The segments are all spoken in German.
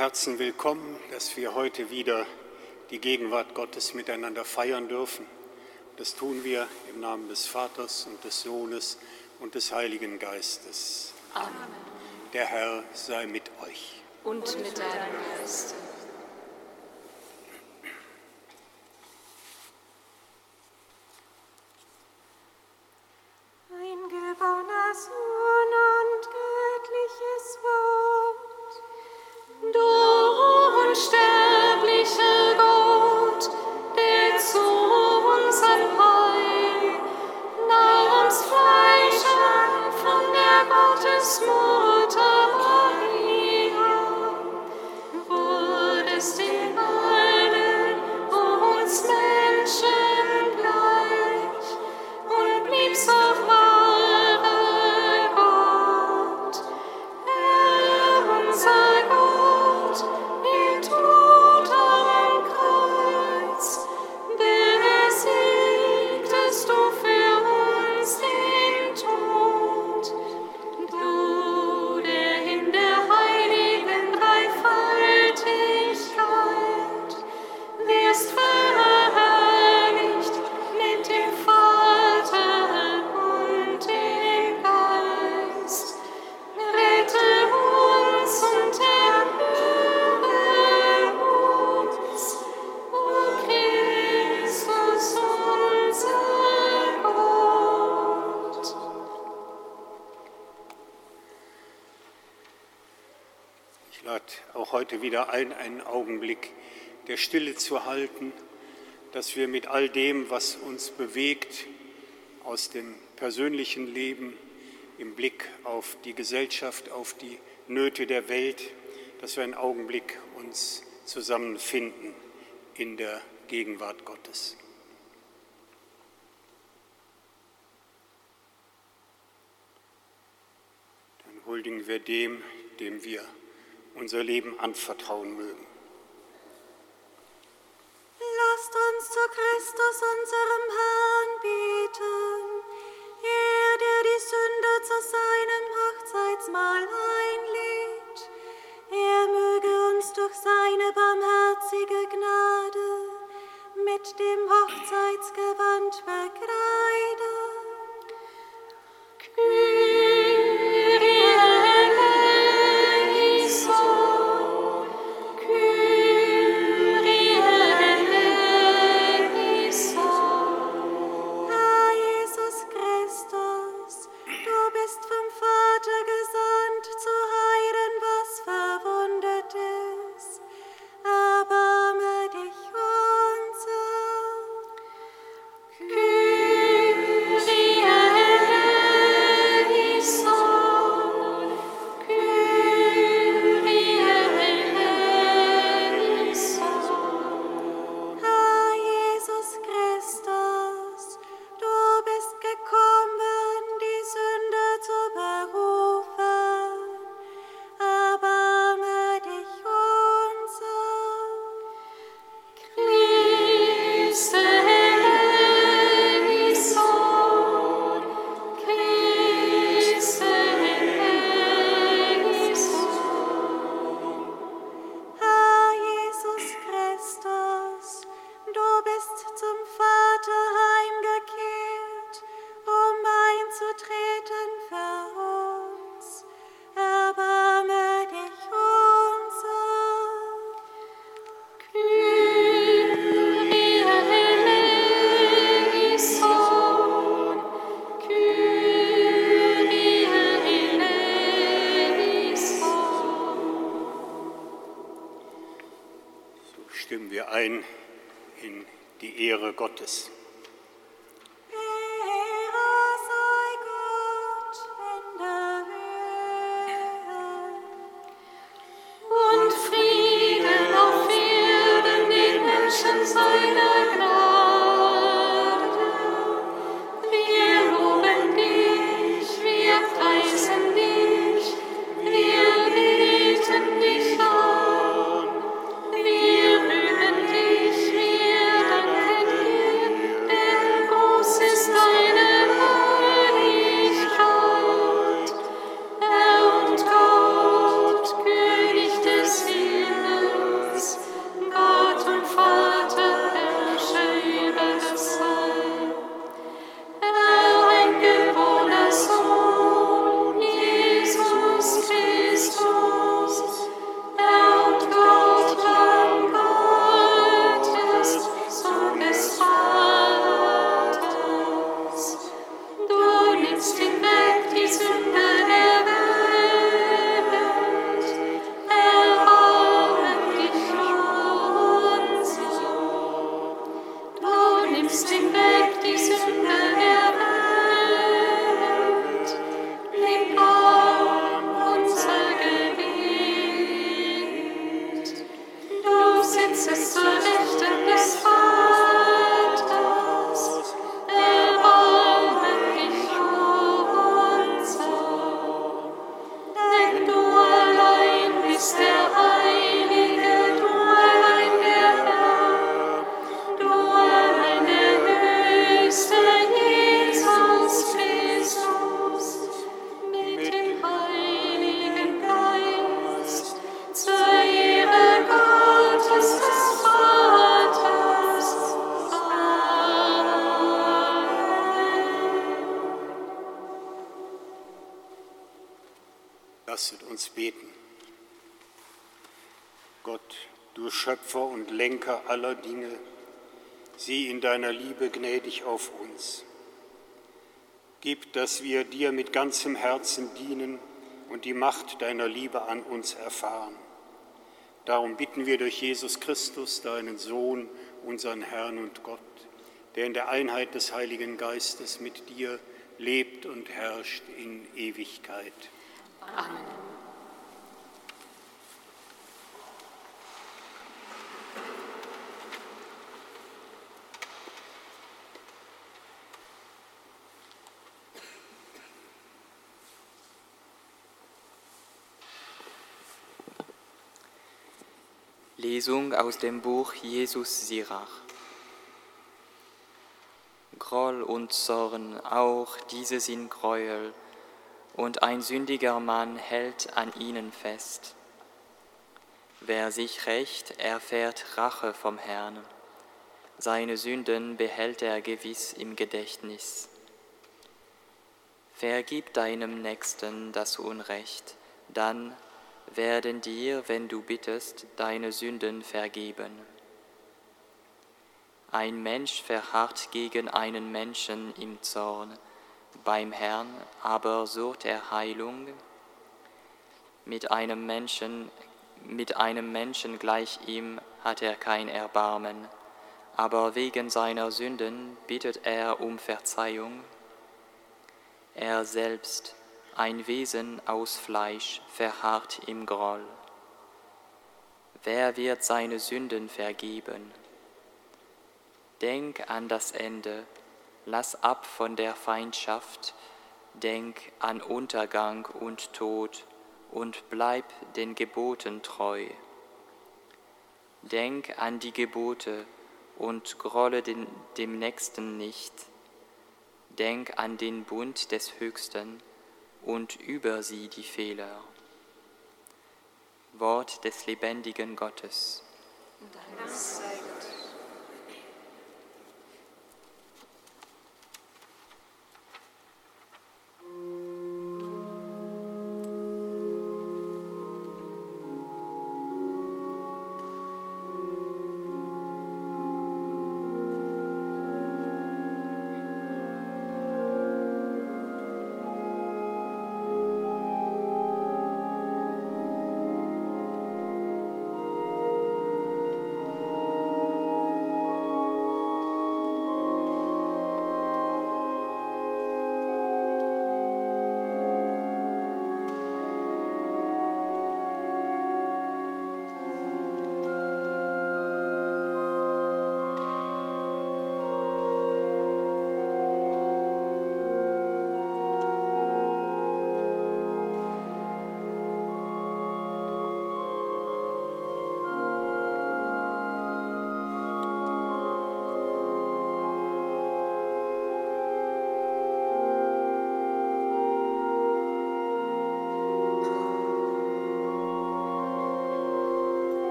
Herzen willkommen, dass wir heute wieder die Gegenwart Gottes miteinander feiern dürfen. Das tun wir im Namen des Vaters und des Sohnes und des Heiligen Geistes. Amen. Der Herr sei mit euch. Und mit deinem Geist. Wieder ein, einen Augenblick der Stille zu halten, dass wir mit all dem, was uns bewegt, aus dem persönlichen Leben, im Blick auf die Gesellschaft, auf die Nöte der Welt, dass wir einen Augenblick uns zusammenfinden in der Gegenwart Gottes. Dann huldigen wir dem, dem wir unser Leben anvertrauen mögen. Deiner Liebe gnädig auf uns. Gib, dass wir dir mit ganzem Herzen dienen und die Macht deiner Liebe an uns erfahren. Darum bitten wir durch Jesus Christus, deinen Sohn, unseren Herrn und Gott, der in der Einheit des Heiligen Geistes mit dir lebt und herrscht in Ewigkeit. Amen. Lesung aus dem Buch Jesus Sirach. Groll und Zorn, auch diese sind Gräuel, und ein sündiger Mann hält an ihnen fest. Wer sich rächt, erfährt Rache vom Herrn. Seine Sünden behält er gewiss im Gedächtnis. Vergib deinem Nächsten das Unrecht, dann werden dir, wenn du bittest, deine Sünden vergeben. Ein Mensch verharrt gegen einen Menschen im Zorn, beim Herrn aber sucht er Heilung. Mit einem Menschen, mit einem Menschen gleich ihm hat er kein Erbarmen, aber wegen seiner Sünden bittet er um Verzeihung. Er selbst ein Wesen aus Fleisch verharrt im Groll. Wer wird seine Sünden vergeben? Denk an das Ende, lass ab von der Feindschaft, denk an Untergang und Tod und bleib den Geboten treu. Denk an die Gebote und grolle den, dem Nächsten nicht. Denk an den Bund des Höchsten und über sie die Fehler. Wort des lebendigen Gottes. Dank sei Gott.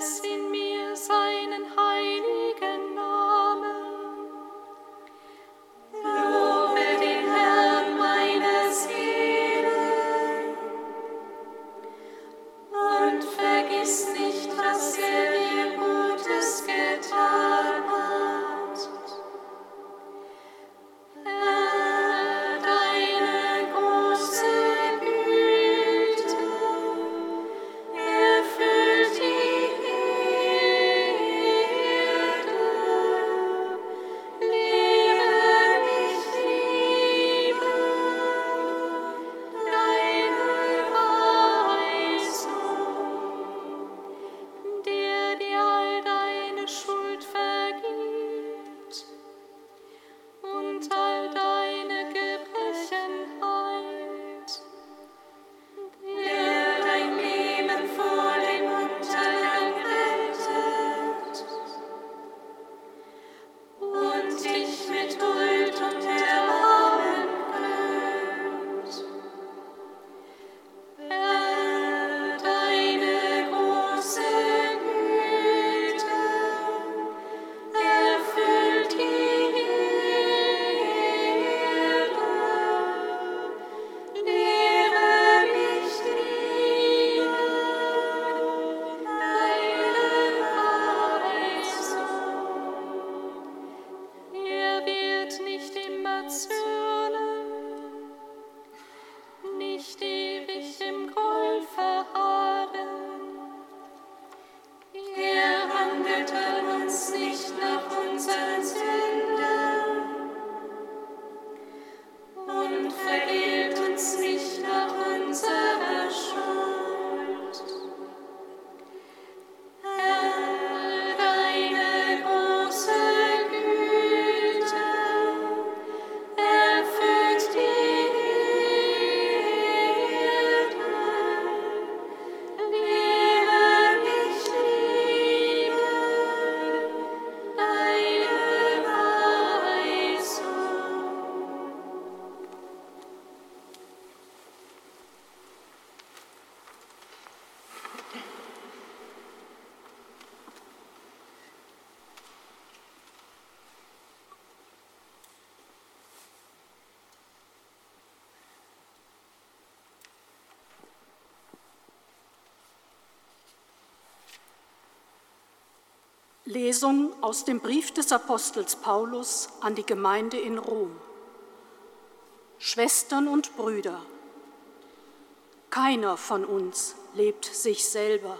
see. Lesung aus dem Brief des Apostels Paulus an die Gemeinde in Rom. Schwestern und Brüder, keiner von uns lebt sich selber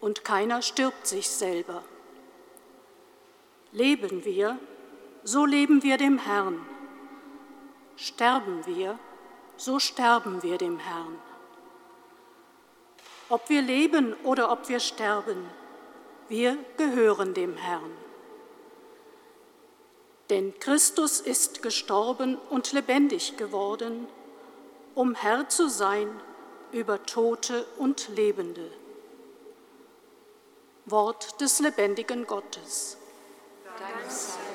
und keiner stirbt sich selber. Leben wir, so leben wir dem Herrn. Sterben wir, so sterben wir dem Herrn. Ob wir leben oder ob wir sterben, wir gehören dem Herrn. Denn Christus ist gestorben und lebendig geworden, um Herr zu sein über Tote und Lebende. Wort des lebendigen Gottes. Dank sei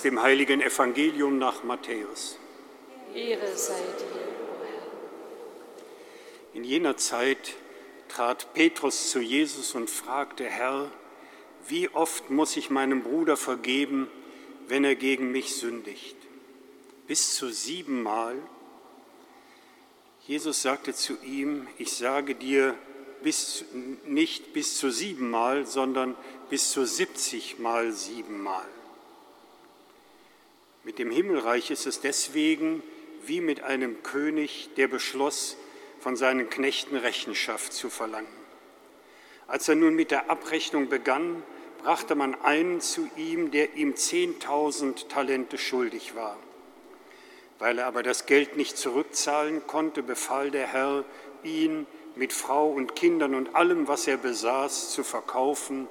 Aus dem heiligen Evangelium nach Matthäus. Ehre sei dir, o Herr. In jener Zeit trat Petrus zu Jesus und fragte, Herr, wie oft muss ich meinem Bruder vergeben, wenn er gegen mich sündigt? Bis zu siebenmal? Jesus sagte zu ihm, ich sage dir bis, nicht bis zu siebenmal, sondern bis zu siebzigmal siebenmal. Mit dem Himmelreich ist es deswegen wie mit einem König, der beschloss, von seinen Knechten Rechenschaft zu verlangen. Als er nun mit der Abrechnung begann, brachte man einen zu ihm, der ihm zehntausend Talente schuldig war. Weil er aber das Geld nicht zurückzahlen konnte, befahl der Herr, ihn mit Frau und Kindern und allem, was er besaß, zu verkaufen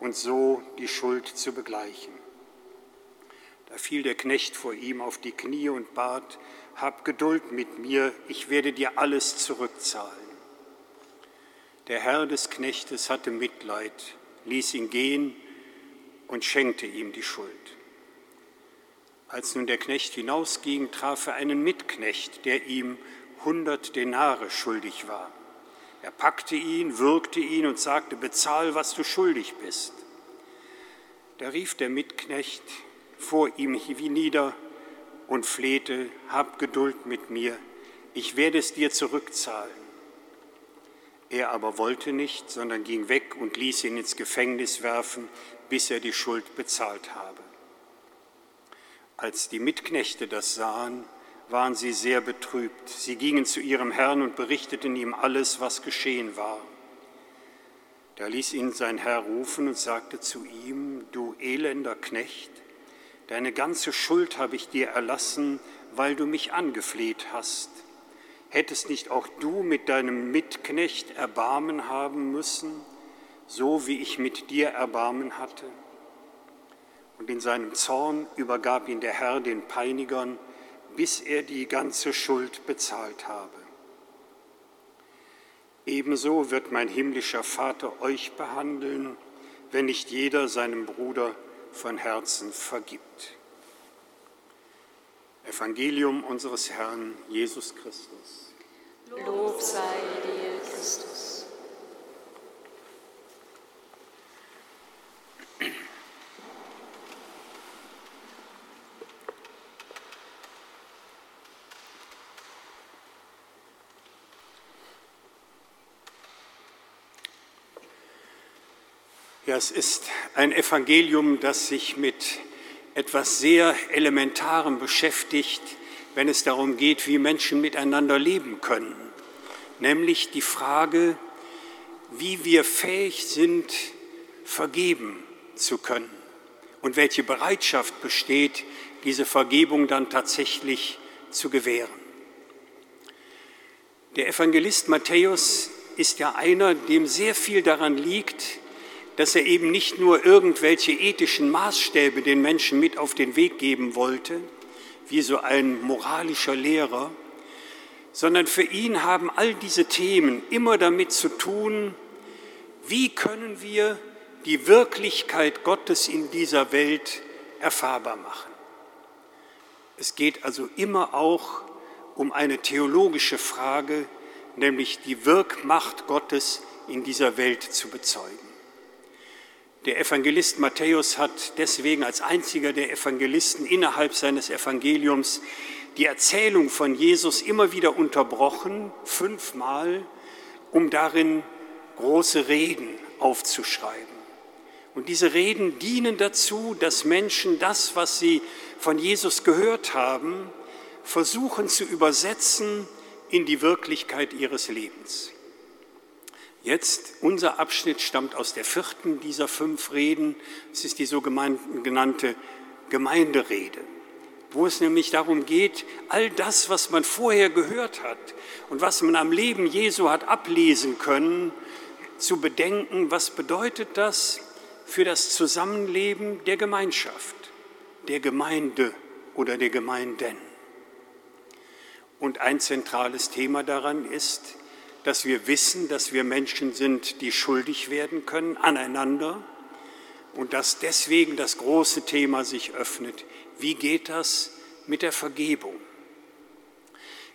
und so die Schuld zu begleichen. Da fiel der Knecht vor ihm auf die Knie und bat, hab Geduld mit mir, ich werde dir alles zurückzahlen. Der Herr des Knechtes hatte Mitleid, ließ ihn gehen und schenkte ihm die Schuld. Als nun der Knecht hinausging, traf er einen Mitknecht, der ihm hundert Denare schuldig war. Er packte ihn, würgte ihn und sagte, bezahl, was du schuldig bist. Da rief der Mitknecht vor ihm nieder und flehte, hab Geduld mit mir, ich werde es dir zurückzahlen. Er aber wollte nicht, sondern ging weg und ließ ihn ins Gefängnis werfen, bis er die Schuld bezahlt habe. Als die Mitknechte das sahen, waren sie sehr betrübt. Sie gingen zu ihrem Herrn und berichteten ihm alles, was geschehen war. Da ließ ihn sein Herr rufen und sagte zu ihm, du elender Knecht, deine ganze Schuld habe ich dir erlassen, weil du mich angefleht hast. Hättest nicht auch du mit deinem Mitknecht Erbarmen haben müssen, so wie ich mit dir Erbarmen hatte? Und in seinem Zorn übergab ihn der Herr den Peinigern, bis er die ganze Schuld bezahlt habe. Ebenso wird mein himmlischer Vater euch behandeln, wenn nicht jeder seinem Bruder von Herzen vergibt. Evangelium unseres Herrn Jesus Christus. Lob sei dir, Christus. Ja, es ist ein Evangelium, das sich mit etwas sehr Elementarem beschäftigt, wenn es darum geht, wie Menschen miteinander leben können, nämlich die Frage, wie wir fähig sind, vergeben zu können und welche Bereitschaft besteht, diese Vergebung dann tatsächlich zu gewähren. Der Evangelist Matthäus ist ja einer, dem sehr viel daran liegt, dass er eben nicht nur irgendwelche ethischen Maßstäbe den Menschen mit auf den Weg geben wollte, wie so ein moralischer Lehrer, sondern für ihn haben all diese Themen immer damit zu tun, wie können wir die Wirklichkeit Gottes in dieser Welt erfahrbar machen. Es geht also immer auch um eine theologische Frage, nämlich die Wirkmacht Gottes in dieser Welt zu bezeugen. Der Evangelist Matthäus hat deswegen als einziger der Evangelisten innerhalb seines Evangeliums die Erzählung von Jesus immer wieder unterbrochen, fünfmal, um darin große Reden aufzuschreiben. Und diese Reden dienen dazu, dass Menschen das, was sie von Jesus gehört haben, versuchen zu übersetzen in die Wirklichkeit ihres Lebens. Jetzt, unser Abschnitt stammt aus der vierten dieser fünf Reden. Es ist die sogenannte Gemeinderede, wo es nämlich darum geht, all das, was man vorher gehört hat und was man am Leben Jesu hat ablesen können, zu bedenken, was bedeutet das für das Zusammenleben der Gemeinschaft, der Gemeinde oder der Gemeinden. Und ein zentrales Thema daran ist, dass wir wissen, dass wir Menschen sind, die schuldig werden können aneinander, und dass deswegen das große Thema sich öffnet. Wie geht das mit der Vergebung?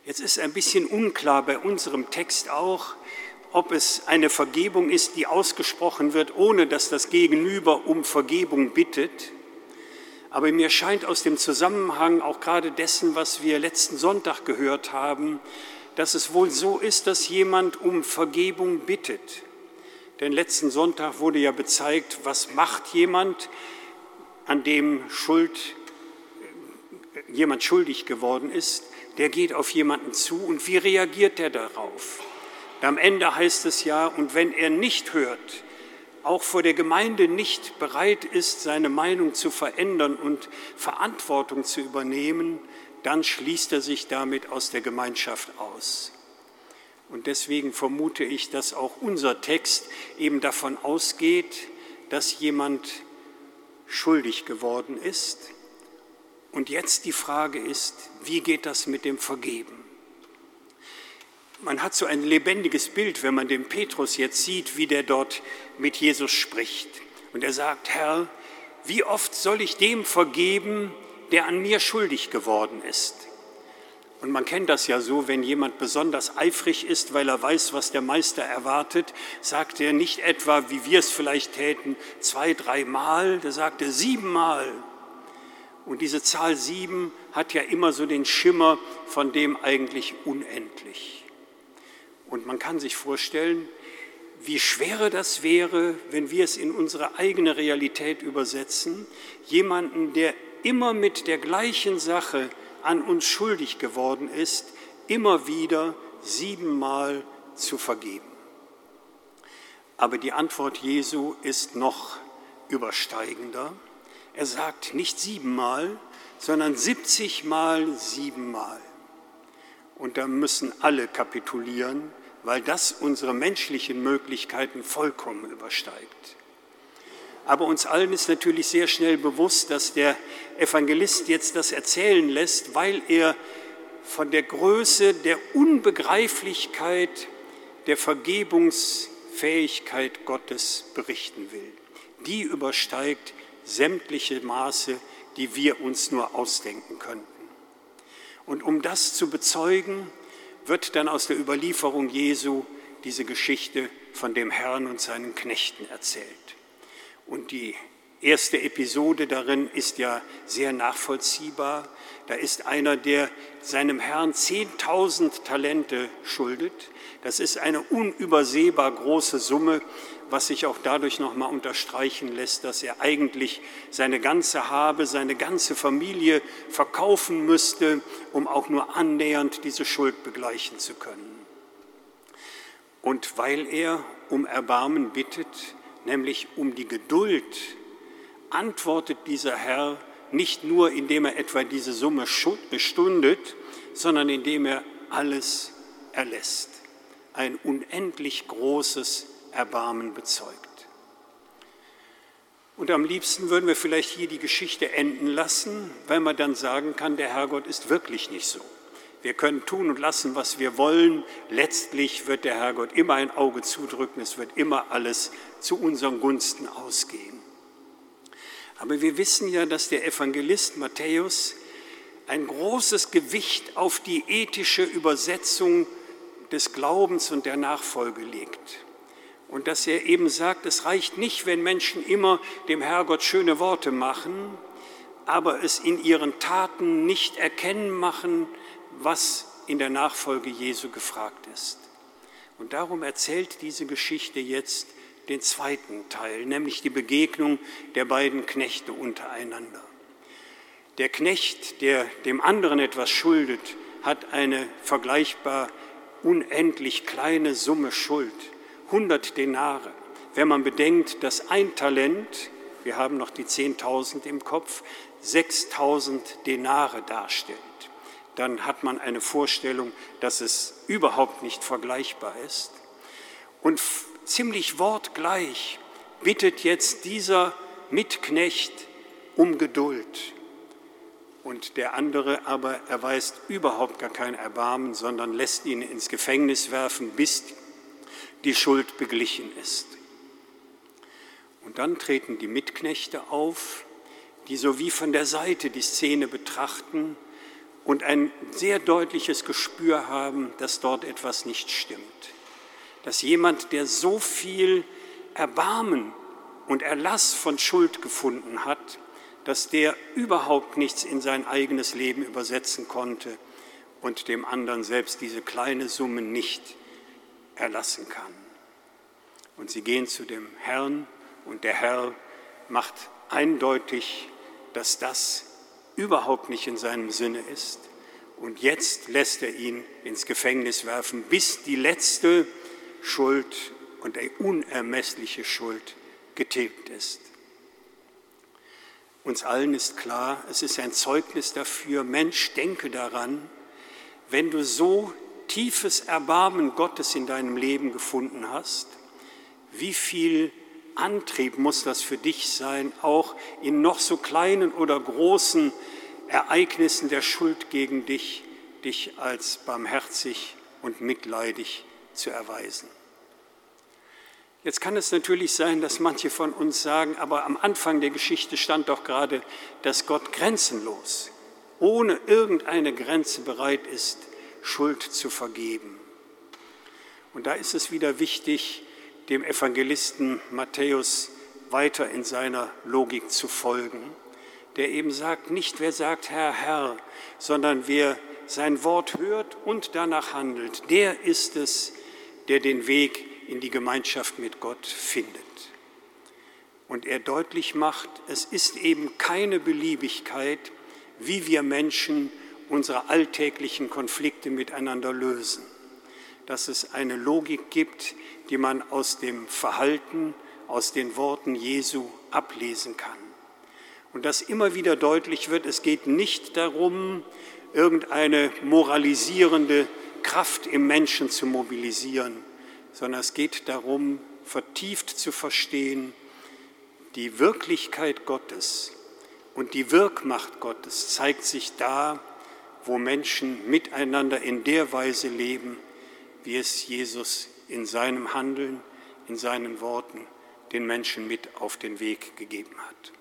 Jetzt ist ein bisschen unklar bei unserem Text auch, ob es eine Vergebung ist, die ausgesprochen wird, ohne dass das Gegenüber um Vergebung bittet. Aber mir scheint aus dem Zusammenhang auch gerade dessen, was wir letzten Sonntag gehört haben, dass es wohl so ist, dass jemand um Vergebung bittet. Denn letzten Sonntag wurde ja bezeigt, was macht jemand, an dem Schuld, jemand schuldig geworden ist. Der geht auf jemanden zu und wie reagiert er darauf? Am Ende heißt es ja, und wenn er nicht hört, auch vor der Gemeinde nicht bereit ist, seine Meinung zu verändern und Verantwortung zu übernehmen, dann schließt er sich damit aus der Gemeinschaft aus. Und deswegen vermute ich, dass auch unser Text eben davon ausgeht, dass jemand schuldig geworden ist. Und jetzt die Frage ist, wie geht das mit dem Vergeben? Man hat so ein lebendiges Bild, wenn man den Petrus jetzt sieht, wie der dort mit Jesus spricht. Und er sagt, Herr, wie oft soll ich dem vergeben, der an mir schuldig geworden ist? Und man kennt das ja so, wenn jemand besonders eifrig ist, weil er weiß, was der Meister erwartet, sagt er nicht etwa, wie wir es vielleicht täten, zwei, dreimal, der sagt er siebenmal. Und diese Zahl sieben hat ja immer so den Schimmer von dem eigentlich unendlich. Und man kann sich vorstellen, wie schwer das wäre, wenn wir es in unsere eigene Realität übersetzen, jemanden, der immer mit der gleichen Sache an uns schuldig geworden ist, immer wieder siebenmal zu vergeben. Aber die Antwort Jesu ist noch übersteigender. Er sagt nicht siebenmal, sondern siebzigmal siebenmal. Und da müssen alle kapitulieren, weil das unsere menschlichen Möglichkeiten vollkommen übersteigt. Aber uns allen ist natürlich sehr schnell bewusst, dass der Evangelist jetzt das erzählen lässt, weil er von der Größe der Unbegreiflichkeit der Vergebungsfähigkeit Gottes berichten will. Die übersteigt sämtliche Maße, die wir uns nur ausdenken könnten. Und um das zu bezeugen, wird dann aus der Überlieferung Jesu diese Geschichte von dem Herrn und seinen Knechten erzählt. Und die erste Episode darin ist ja sehr nachvollziehbar. Da ist einer, der seinem Herrn 10.000 Talente schuldet. Das ist eine unübersehbar große Summe, was sich auch dadurch nochmal unterstreichen lässt, dass er eigentlich seine ganze Habe, seine ganze Familie verkaufen müsste, um auch nur annähernd diese Schuld begleichen zu können. Und weil er um Erbarmen bittet, nämlich um die Geduld, antwortet dieser Herr nicht nur, indem er etwa diese Summe stundet, sondern indem er alles erlässt. Ein unendlich großes Erbarmen bezeugt. Und am liebsten würden wir vielleicht hier die Geschichte enden lassen, weil man dann sagen kann, der Herrgott ist wirklich nicht so. Wir können tun und lassen, was wir wollen. Letztlich wird der Herrgott immer ein Auge zudrücken. Es wird immer alles zu unseren Gunsten ausgehen. Aber wir wissen ja, dass der Evangelist Matthäus ein großes Gewicht auf die ethische Übersetzung des Glaubens und der Nachfolge legt. Und dass er eben sagt, es reicht nicht, wenn Menschen immer dem Herrgott schöne Worte machen, aber es in ihren Taten nicht erkennen machen, was in der Nachfolge Jesu gefragt ist. Und darum erzählt diese Geschichte jetzt den zweiten Teil, nämlich die Begegnung der beiden Knechte untereinander. Der Knecht, der dem anderen etwas schuldet, hat eine vergleichbar unendlich kleine Summe Schuld, 100 Denare. Wenn man bedenkt, dass ein Talent, wir haben noch die 10.000 im Kopf, 6.000 Denare darstellt dann hat man eine Vorstellung, dass es überhaupt nicht vergleichbar ist. Und ziemlich wortgleich bittet jetzt dieser Mitknecht um Geduld. Und der andere aber erweist überhaupt gar kein Erbarmen, sondern lässt ihn ins Gefängnis werfen, bis die Schuld beglichen ist. Und dann treten die Mitknechte auf, die so wie von der Seite die Szene betrachten und ein sehr deutliches Gespür haben, dass dort etwas nicht stimmt. Dass jemand, der so viel Erbarmen und Erlass von Schuld gefunden hat, dass der überhaupt nichts in sein eigenes Leben übersetzen konnte und dem anderen selbst diese kleine Summe nicht erlassen kann. Und sie gehen zu dem Herrn und der Herr macht eindeutig, dass das überhaupt nicht in seinem Sinne ist. Und jetzt lässt er ihn ins Gefängnis werfen, bis die letzte Schuld und die unermessliche Schuld getilgt ist. Uns allen ist klar, es ist ein Zeugnis dafür, Mensch, denke daran, wenn du so tiefes Erbarmen Gottes in deinem Leben gefunden hast, wie viel Antrieb muss das für dich sein, auch in noch so kleinen oder großen Ereignissen der Schuld gegen dich, dich als barmherzig und mitleidig zu erweisen. Jetzt kann es natürlich sein, dass manche von uns sagen, aber am Anfang der Geschichte stand doch gerade, dass Gott grenzenlos, ohne irgendeine Grenze bereit ist, Schuld zu vergeben. Und da ist es wieder wichtig, dem Evangelisten Matthäus weiter in seiner Logik zu folgen, der eben sagt, nicht wer sagt Herr, Herr, sondern wer sein Wort hört und danach handelt, der ist es, der den Weg in die Gemeinschaft mit Gott findet. Und er deutlich macht, es ist eben keine Beliebigkeit, wie wir Menschen unsere alltäglichen Konflikte miteinander lösen. Dass es eine Logik gibt, die man aus dem Verhalten, aus den Worten Jesu ablesen kann. Und dass immer wieder deutlich wird, es geht nicht darum, irgendeine moralisierende Kraft im Menschen zu mobilisieren, sondern es geht darum, vertieft zu verstehen, die Wirklichkeit Gottes und die Wirkmacht Gottes zeigt sich da, wo Menschen miteinander in der Weise leben, wie es Jesus in seinem Handeln, in seinen Worten den Menschen mit auf den Weg gegeben hat.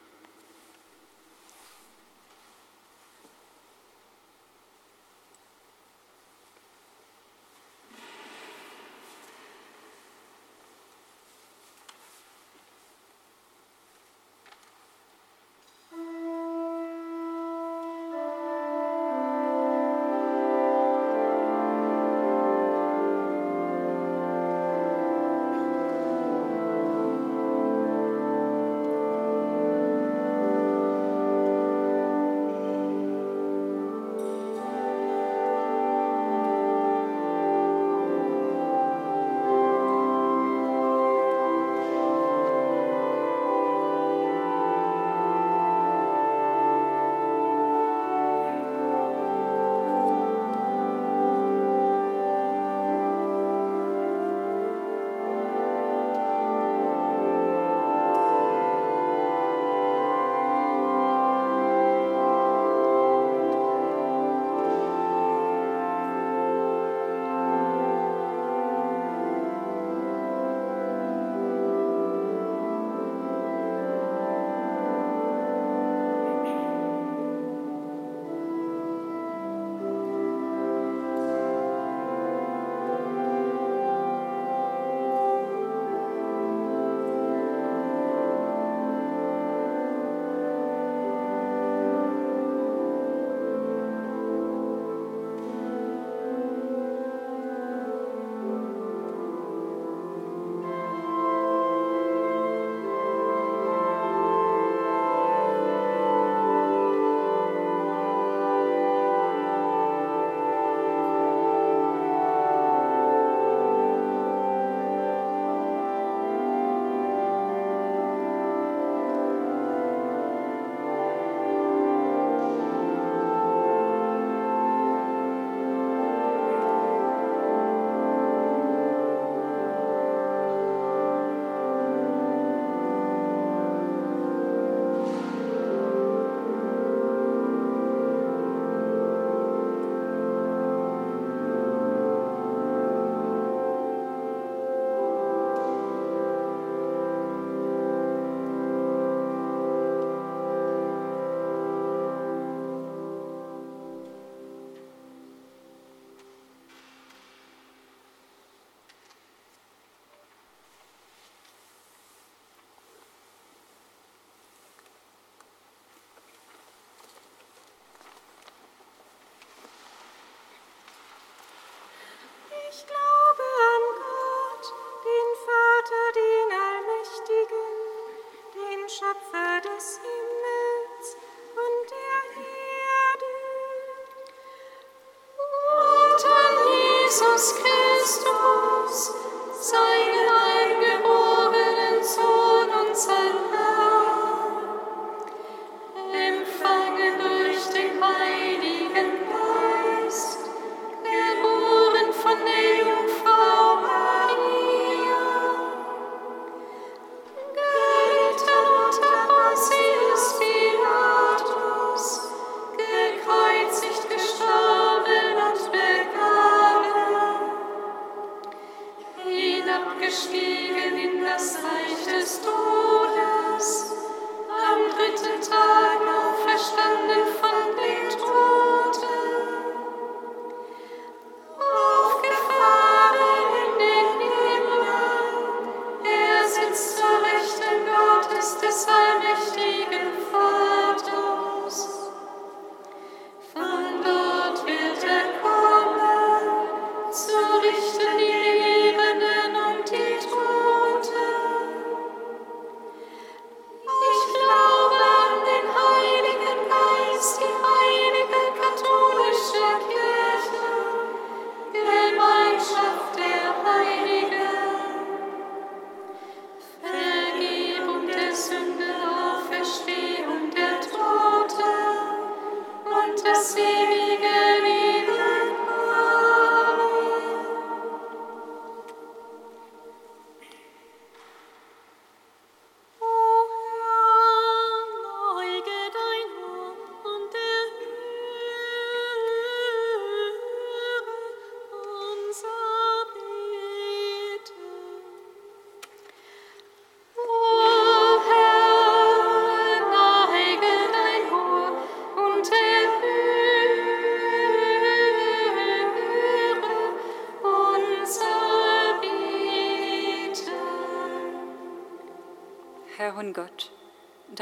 Ich glaube.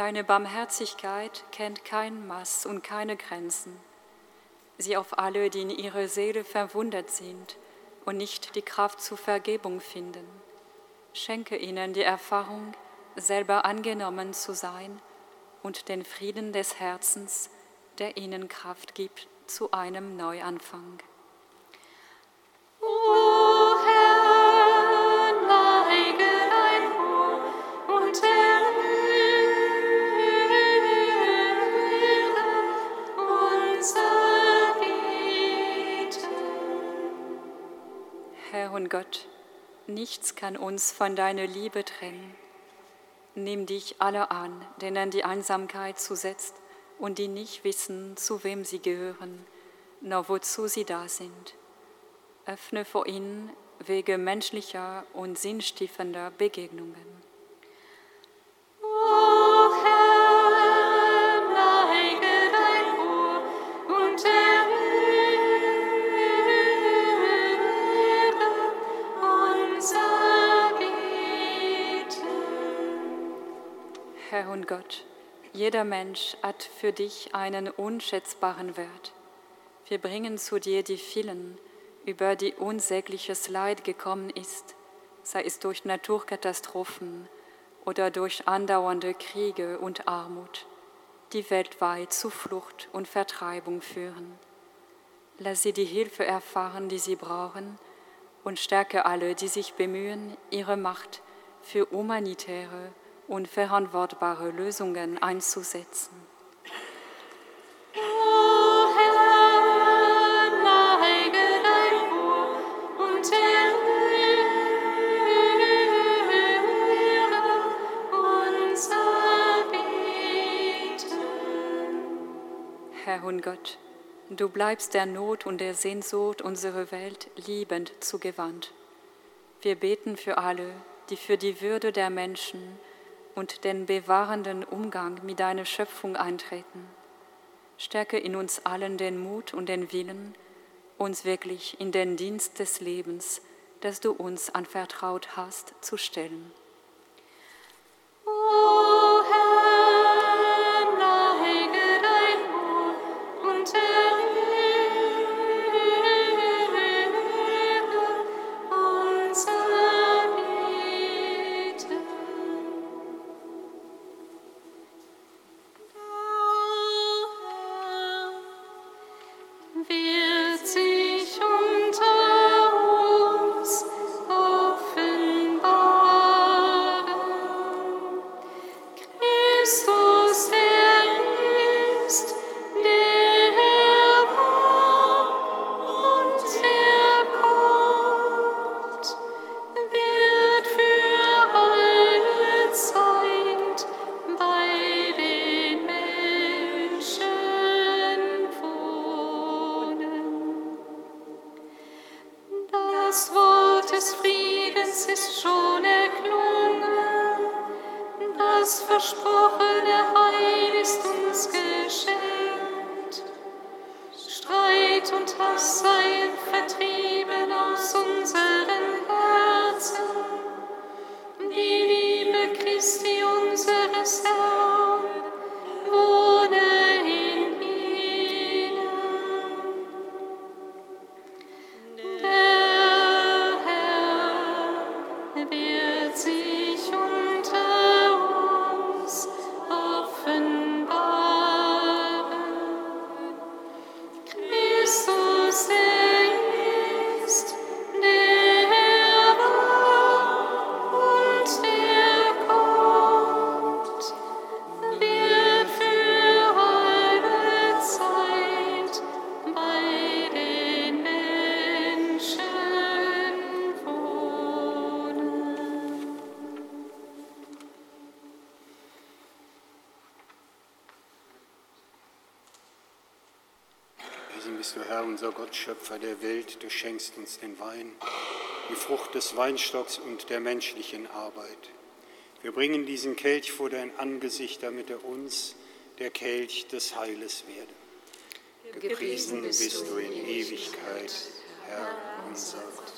Deine Barmherzigkeit kennt kein Maß und keine Grenzen. Sieh auf alle, die in ihrer Seele verwundert sind und nicht die Kraft zur Vergebung finden. Schenke ihnen die Erfahrung, selber angenommen zu sein und den Frieden des Herzens, der ihnen Kraft gibt zu einem Neuanfang. Gott, nichts kann uns von deiner Liebe trennen. Nimm dich alle an, denen die Einsamkeit zusetzt und die nicht wissen, zu wem sie gehören, noch wozu sie da sind. Öffne vor ihnen Wege menschlicher und sinnstiftender Begegnungen. Und Gott, jeder Mensch hat für dich einen unschätzbaren Wert. Wir bringen zu dir die vielen, über die unsägliches Leid gekommen ist, sei es durch Naturkatastrophen oder durch andauernde Kriege und Armut, die weltweit zu Flucht und Vertreibung führen. Lass sie die Hilfe erfahren, die sie brauchen, und stärke alle, die sich bemühen, ihre Macht für humanitäre und verantwortbare Lösungen einzusetzen. Herr und Gott, du bleibst der Not und der Sehnsucht unserer Welt liebend zugewandt. Wir beten für alle, die für die Würde der Menschen und den bewahrenden Umgang mit deiner Schöpfung eintreten. Stärke in uns allen den Mut und den Willen, uns wirklich in den Dienst des Lebens, das du uns anvertraut hast, zu stellen. Welt. Du schenkst uns den Wein, die Frucht des Weinstocks und der menschlichen Arbeit. Wir bringen diesen Kelch vor dein Angesicht, damit er uns der Kelch des Heiles werde. Gepriesen bist du in Ewigkeit, Herr unser Gott.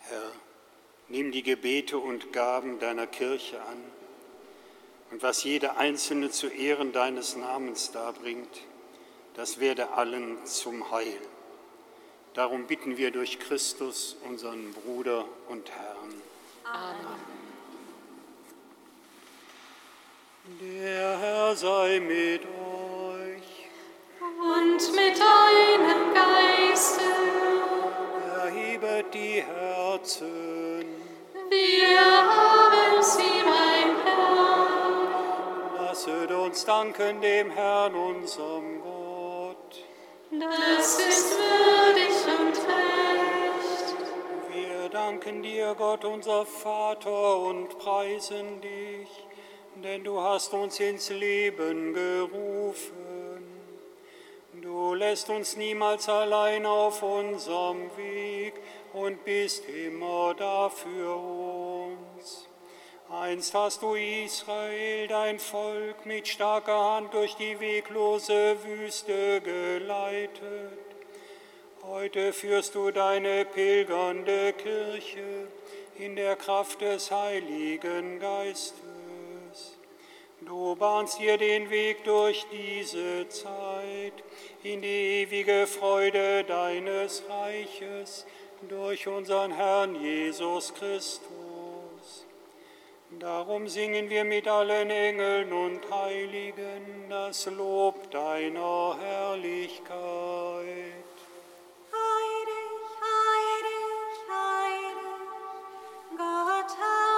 Herr, nimm die Gebete und Gaben deiner Kirche an und was jeder Einzelne zu Ehren deines Namens darbringt, das werde allen zum Heil. Darum bitten wir durch Christus, unseren Bruder und Herrn. Amen. Der Herr sei mit euch. Und mit deinem Geiste. Erhebet die Herzen. Wir Uns danken dem Herrn, unserem Gott. Das ist würdig und recht. Wir danken dir, Gott, unser Vater, und preisen dich, denn du hast uns ins Leben gerufen. Du lässt uns niemals allein auf unserem Weg und bist immer da für uns. Einst hast du Israel, dein Volk, mit starker Hand durch die weglose Wüste geleitet. Heute führst du deine pilgernde Kirche in der Kraft des Heiligen Geistes. Du bahnst ihr den Weg durch diese Zeit in die ewige Freude deines Reiches durch unseren Herrn Jesus Christus. Darum singen wir mit allen Engeln und Heiligen das Lob deiner Herrlichkeit. Heilig, heilig, heilig, Gott aller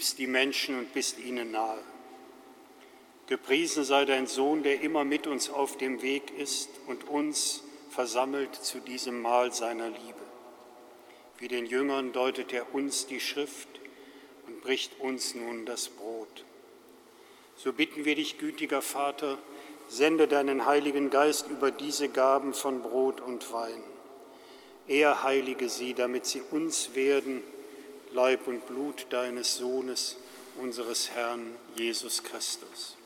liebst die Menschen und bist ihnen nahe. Gepriesen sei dein Sohn, der immer mit uns auf dem Weg ist und uns versammelt zu diesem Mahl seiner Liebe. Wie den Jüngern deutet er uns die Schrift und bricht uns nun das Brot. So bitten wir dich, gütiger Vater, sende deinen Heiligen Geist über diese Gaben von Brot und Wein. Er heilige sie, damit sie uns werden, Leib und Blut deines Sohnes, unseres Herrn Jesus Christus.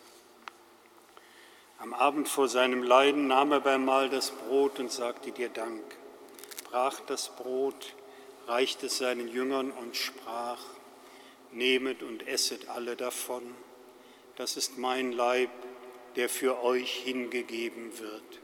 Am Abend vor seinem Leiden nahm er beim Mahl das Brot und sagte dir Dank, brach das Brot, reichte es seinen Jüngern und sprach, Nehmet und esset alle davon, das ist mein Leib, der für euch hingegeben wird.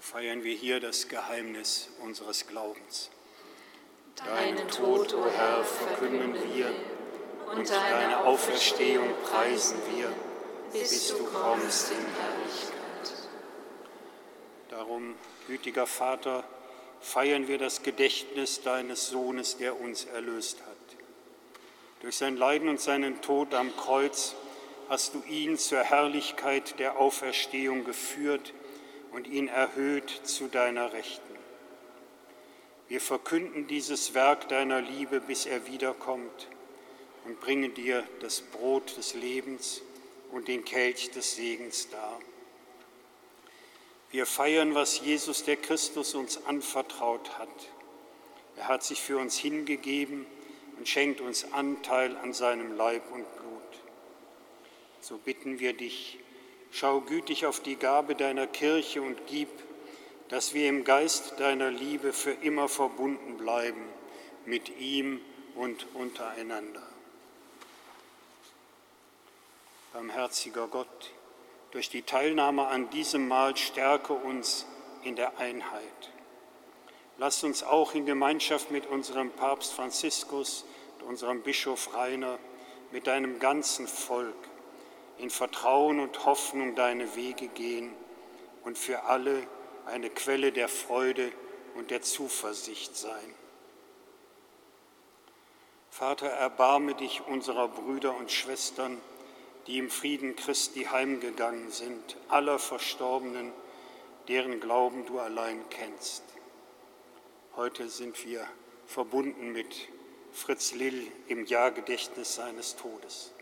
So feiern wir hier das Geheimnis unseres Glaubens. Deinen Tod, o Herr, verkünden wir und deine Auferstehung preisen wir, bis du kommst in Herrlichkeit. Darum, gütiger Vater, feiern wir das Gedächtnis deines Sohnes, der uns erlöst hat. Durch sein Leiden und seinen Tod am Kreuz hast du ihn zur Herrlichkeit der Auferstehung geführt und ihn erhöht zu deiner Rechten. Wir verkünden dieses Werk deiner Liebe, bis er wiederkommt und bringen dir das Brot des Lebens und den Kelch des Segens dar. Wir feiern, was Jesus der Christus uns anvertraut hat. Er hat sich für uns hingegeben und schenkt uns Anteil an seinem Leib und Blut. So bitten wir dich, schau gütig auf die Gabe deiner Kirche und gib, dass wir im Geist deiner Liebe für immer verbunden bleiben mit ihm und untereinander. Barmherziger Gott, durch die Teilnahme an diesem Mahl stärke uns in der Einheit. Lass uns auch in Gemeinschaft mit unserem Papst Franziskus, unserem Bischof Rainer, mit deinem ganzen Volk in Vertrauen und Hoffnung deine Wege gehen und für alle eine Quelle der Freude und der Zuversicht sein. Vater, erbarme dich unserer Brüder und Schwestern, die im Frieden Christi heimgegangen sind, aller Verstorbenen, deren Glauben du allein kennst. Heute sind wir verbunden mit Fritz Lill im Jahrgedächtnis seines Todes.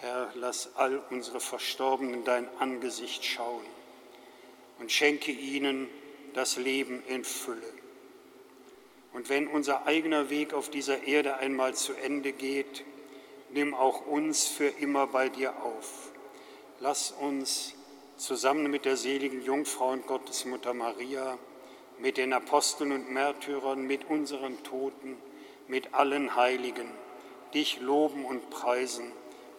Herr, lass all unsere Verstorbenen dein Angesicht schauen und schenke ihnen das Leben in Fülle. Und wenn unser eigener Weg auf dieser Erde einmal zu Ende geht, nimm auch uns für immer bei dir auf. Lass uns zusammen mit der seligen Jungfrau und Gottesmutter Maria, mit den Aposteln und Märtyrern, mit unseren Toten, mit allen Heiligen, dich loben und preisen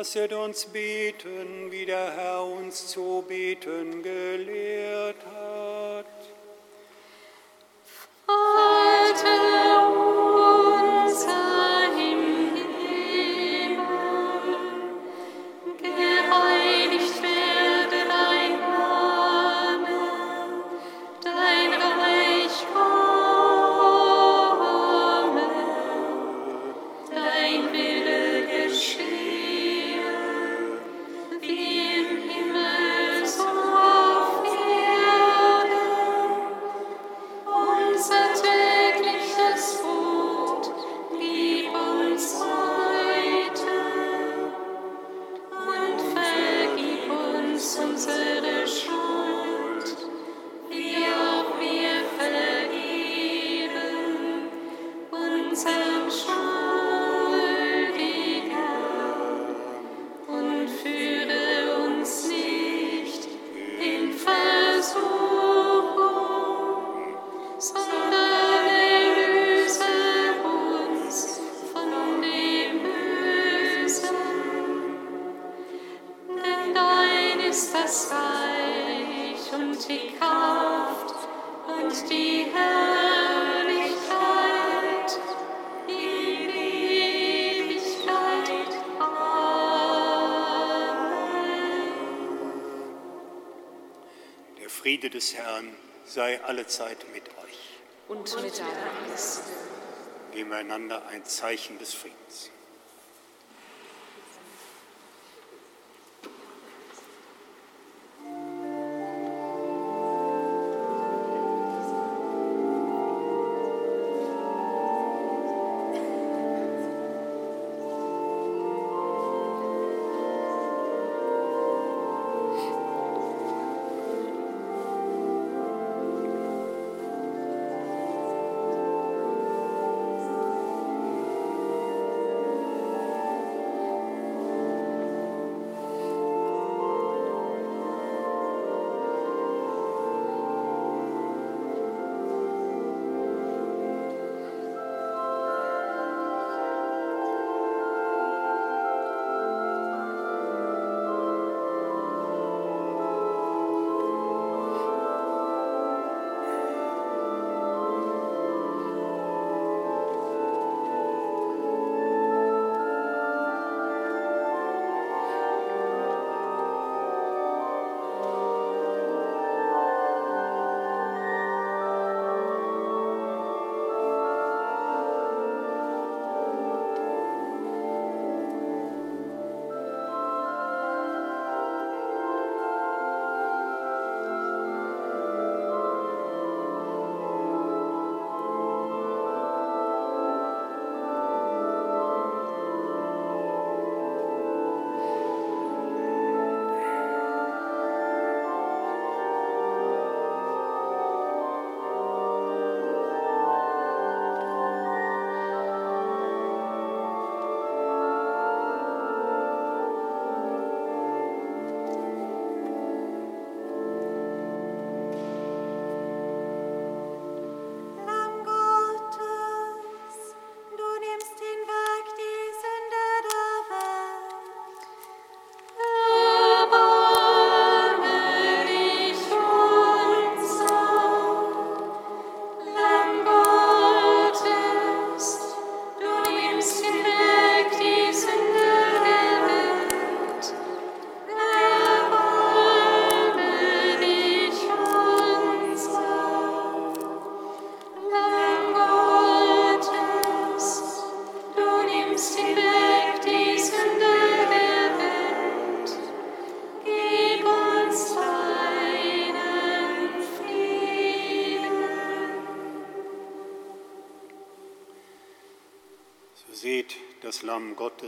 Lasset uns beten, wie der Herr uns zu beten gelehrt hat. Vater ist das Reich und die Kraft und die Herrlichkeit in Ewigkeit. Amen. Der Friede des Herrn sei allezeit mit euch. Und mit deinem Geist. Geben wir einander ein Zeichen des Friedens.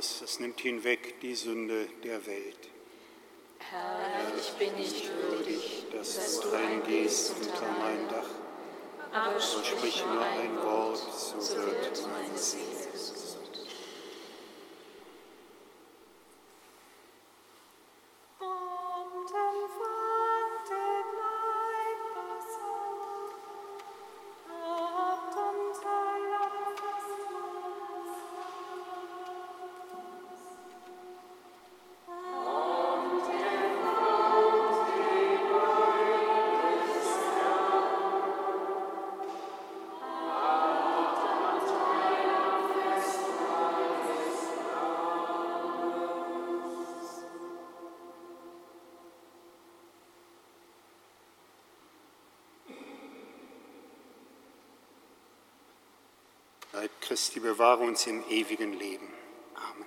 Gottes, es nimmt hinweg die Sünde der Welt. Herr, ich bin nicht würdig, Dass dass du du eingehst eingehst unter mein Dach, aber und sprich nur ein Wort, so wird Leib Christi, bewahre uns im ewigen Leben. Amen.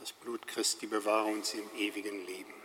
Das Blut Christi bewahre uns im ewigen Leben.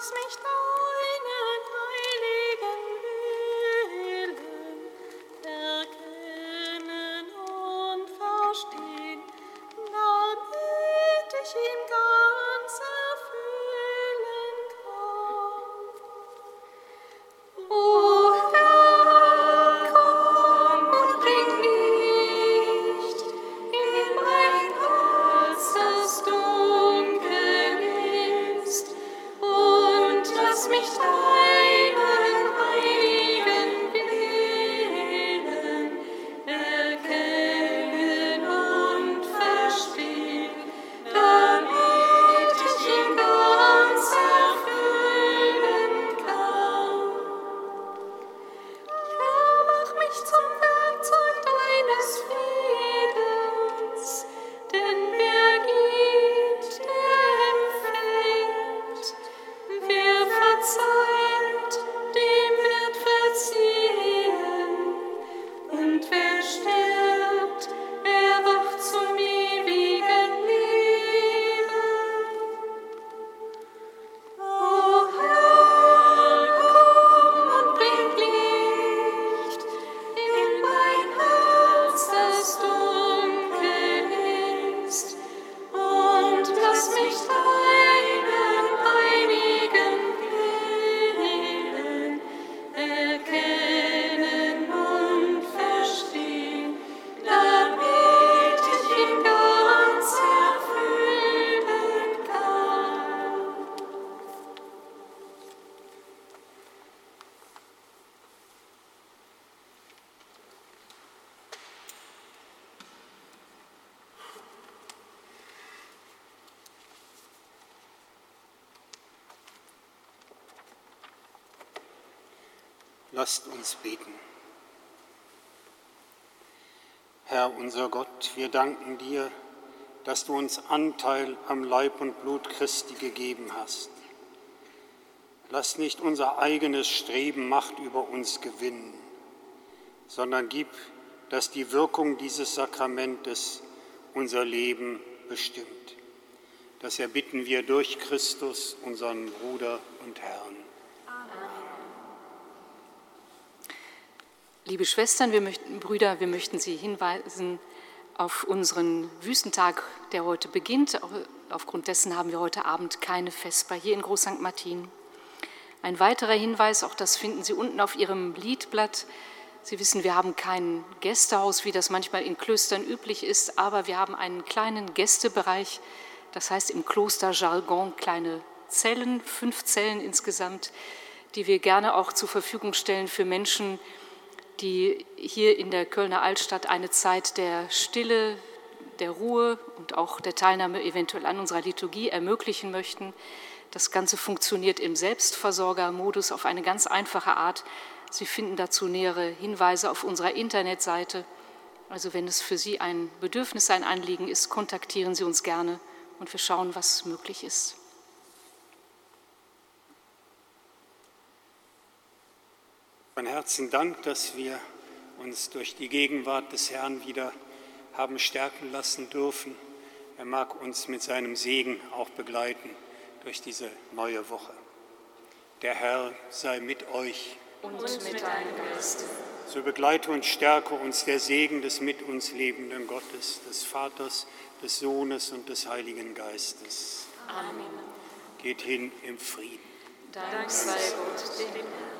Deus Uns beten. Herr unser Gott, wir danken dir, dass du uns Anteil am Leib und Blut Christi gegeben hast. Lass nicht unser eigenes Streben Macht über uns gewinnen, sondern gib, dass die Wirkung dieses Sakramentes unser Leben bestimmt. Das erbitten wir durch Christus, unseren Bruder und Herrn. Liebe Schwestern, wir möchten, Brüder, wir möchten Sie hinweisen auf unseren Wüstentag, der heute beginnt. Aufgrund dessen haben wir heute Abend keine Vesper hier in Groß St. Martin. Ein weiterer Hinweis, auch das finden Sie unten auf Ihrem Liedblatt. Sie wissen, wir haben kein Gästehaus, wie das manchmal in Klöstern üblich ist, aber wir haben einen kleinen Gästebereich, das heißt im Klosterjargon kleine Zellen, fünf Zellen insgesamt, die wir gerne auch zur Verfügung stellen für Menschen, die hier in der Kölner Altstadt eine Zeit der Stille, der Ruhe und auch der Teilnahme eventuell an unserer Liturgie ermöglichen möchten. Das Ganze funktioniert im Selbstversorgermodus auf eine ganz einfache Art. Sie finden dazu nähere Hinweise auf unserer Internetseite. Also wenn es für Sie ein Bedürfnis, ein Anliegen ist, kontaktieren Sie uns gerne und wir schauen, was möglich ist. Von Herzen Dank, dass wir uns durch die Gegenwart des Herrn wieder haben stärken lassen dürfen. Er mag uns mit seinem Segen auch begleiten durch diese neue Woche. Der Herr sei mit euch. Und mit deinem Geist. So begleite und stärke uns der Segen des mit uns lebenden Gottes, des Vaters, des Sohnes und des Heiligen Geistes. Amen. Geht hin im Frieden. Dank sei Gott, dem Herrn.